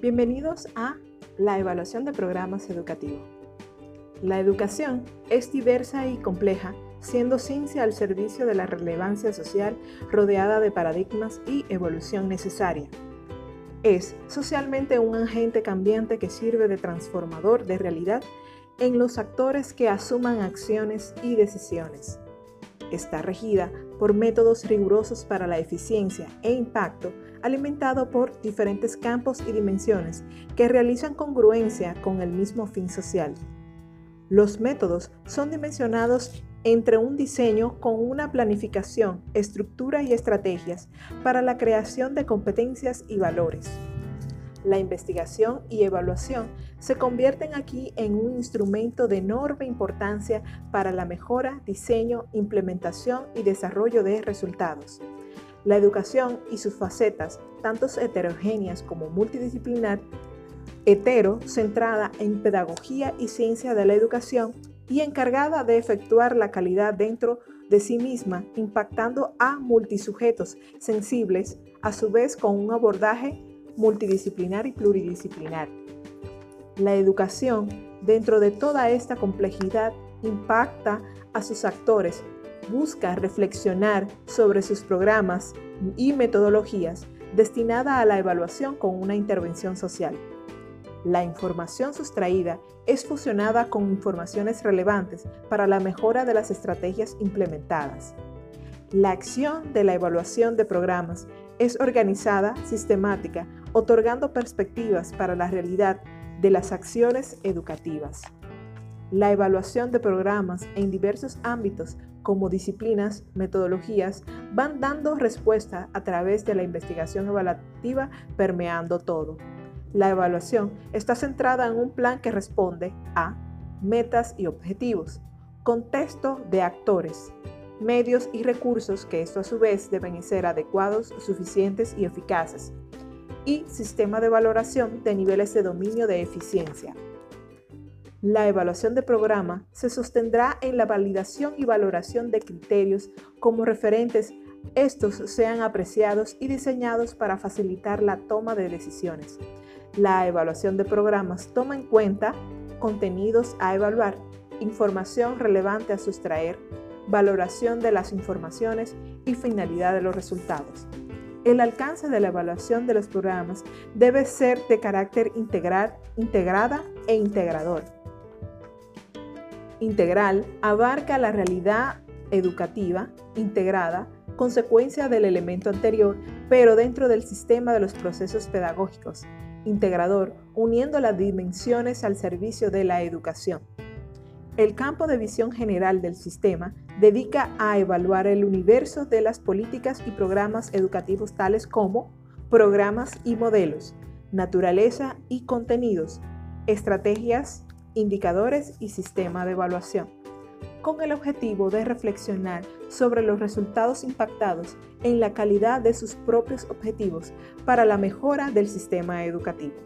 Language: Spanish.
Bienvenidos a la evaluación de programas educativos. La educación es diversa y compleja, siendo ciencia al servicio de la relevancia social rodeada de paradigmas y evolución necesaria. Es socialmente un agente cambiante que sirve de transformador de realidad en los actores que asuman acciones y decisiones. Está regida por métodos rigurosos para la eficiencia e impacto, alimentado por diferentes campos y dimensiones que realizan congruencia con el mismo fin social. Los métodos son dimensionados entre un diseño con una planificación, estructura y estrategias para la creación de competencias y valores. La investigación y evaluación se convierten aquí en un instrumento de enorme importancia para la mejora, diseño, implementación y desarrollo de resultados. La educación y sus facetas, tanto heterogéneas como multidisciplinar, hetero, centrada en pedagogía y ciencia de la educación y encargada de efectuar la calidad dentro de sí misma, impactando a multisujetos sensibles, a su vez con un abordaje multidisciplinar y pluridisciplinar. La educación, dentro de toda esta complejidad, impacta a sus actores, busca reflexionar sobre sus programas y metodologías destinada a la evaluación con una intervención social. La información sustraída es fusionada con informaciones relevantes para la mejora de las estrategias implementadas. La acción de la evaluación de programas es organizada, sistemática, otorgando perspectivas para la realidad de las acciones educativas. La evaluación de programas en diversos ámbitos como disciplinas, metodologías, van dando respuesta a través de la investigación evaluativa permeando todo. La evaluación está centrada en un plan que responde a metas y objetivos, contexto de actores, medios y recursos que esto a su vez deben ser adecuados, suficientes y eficaces, y sistema de valoración de niveles de dominio de eficiencia. La evaluación de programa se sostendrá en la validación y valoración de criterios como referentes estos sean apreciados y diseñados para facilitar la toma de decisiones. La evaluación de programas toma en cuenta contenidos a evaluar, información relevante a sustraer, valoración de las informaciones y finalidad de los resultados. El alcance de la evaluación de los programas debe ser de carácter integral, integrada e integrador. Integral abarca la realidad educativa integrada, consecuencia del elemento anterior, pero dentro del sistema de los procesos pedagógicos. Integrador, uniendo las dimensiones al servicio de la educación. El campo de visión general del sistema dedica a evaluar el universo de las políticas y programas educativos tales como programas y modelos, naturaleza y contenidos, estrategias, indicadores y sistema de evaluación, con el objetivo de reflexionar sobre los resultados impactados en la calidad de sus propios objetivos para la mejora del sistema educativo.